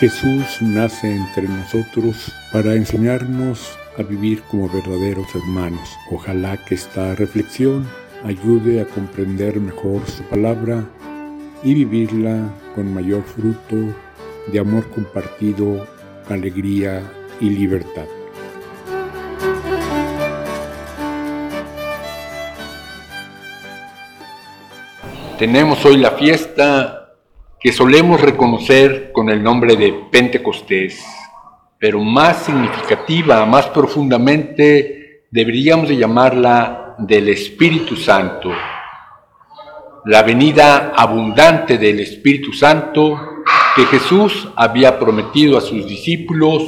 Jesús nace entre nosotros para enseñarnos a vivir como verdaderos hermanos. Ojalá que esta reflexión ayude a comprender mejor su palabra y vivirla con mayor fruto de amor compartido, alegría y libertad. Tenemos hoy la fiesta que solemos reconocer con el nombre de Pentecostés, pero más significativa, más profundamente, deberíamos de llamarla del Espíritu Santo. La venida abundante del Espíritu Santo que Jesús había prometido a sus discípulos,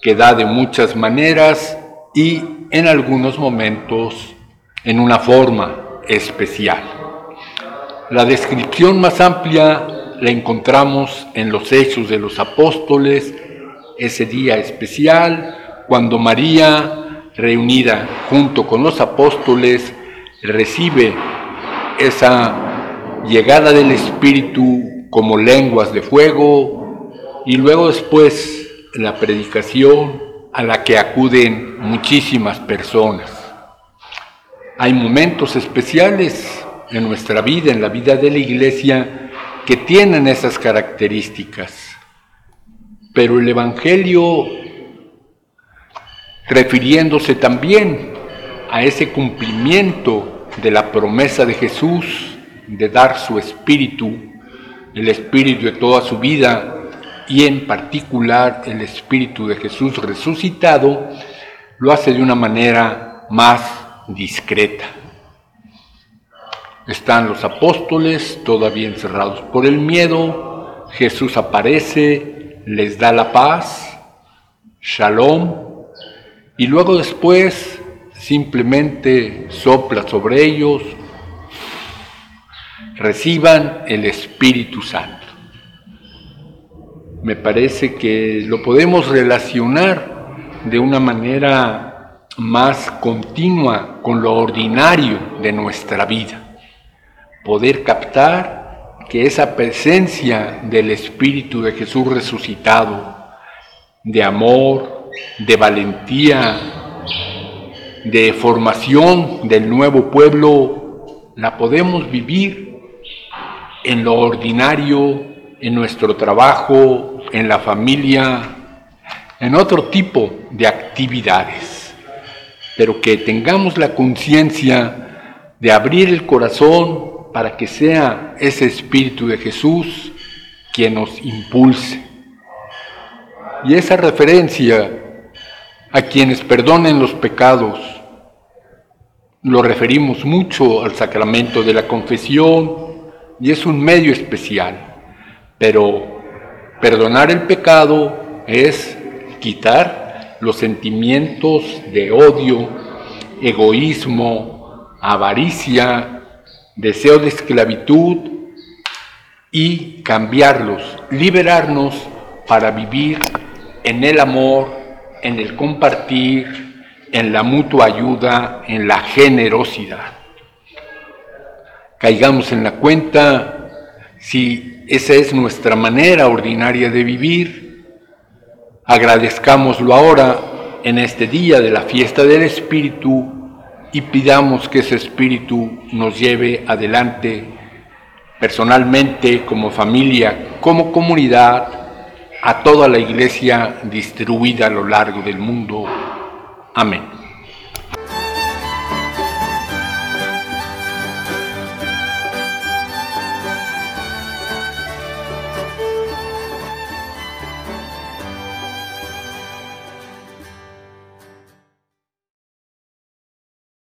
que da de muchas maneras y en algunos momentos en una forma especial. La descripción más amplia la encontramos en los Hechos de los Apóstoles, ese día especial, cuando María, reunida junto con los apóstoles, recibe esa llegada del Espíritu como lenguas de fuego y luego después la predicación a la que acuden muchísimas personas. Hay momentos especiales en nuestra vida, en la vida de la iglesia, que tienen esas características. Pero el Evangelio, refiriéndose también a ese cumplimiento de la promesa de Jesús de dar su espíritu el espíritu de toda su vida y en particular el espíritu de Jesús resucitado, lo hace de una manera más discreta. Están los apóstoles todavía encerrados por el miedo, Jesús aparece, les da la paz, shalom, y luego después simplemente sopla sobre ellos, reciban el Espíritu Santo. Me parece que lo podemos relacionar de una manera más continua con lo ordinario de nuestra vida. Poder captar que esa presencia del Espíritu de Jesús resucitado, de amor, de valentía, de formación del nuevo pueblo, la podemos vivir en lo ordinario, en nuestro trabajo, en la familia, en otro tipo de actividades, pero que tengamos la conciencia de abrir el corazón para que sea ese Espíritu de Jesús quien nos impulse. Y esa referencia a quienes perdonen los pecados, lo referimos mucho al sacramento de la confesión, y es un medio especial. Pero perdonar el pecado es quitar los sentimientos de odio, egoísmo, avaricia, deseo de esclavitud y cambiarlos, liberarnos para vivir en el amor, en el compartir, en la mutua ayuda, en la generosidad caigamos en la cuenta si esa es nuestra manera ordinaria de vivir. Agradezcámoslo ahora en este día de la fiesta del Espíritu y pidamos que ese Espíritu nos lleve adelante personalmente, como familia, como comunidad, a toda la iglesia distribuida a lo largo del mundo. Amén.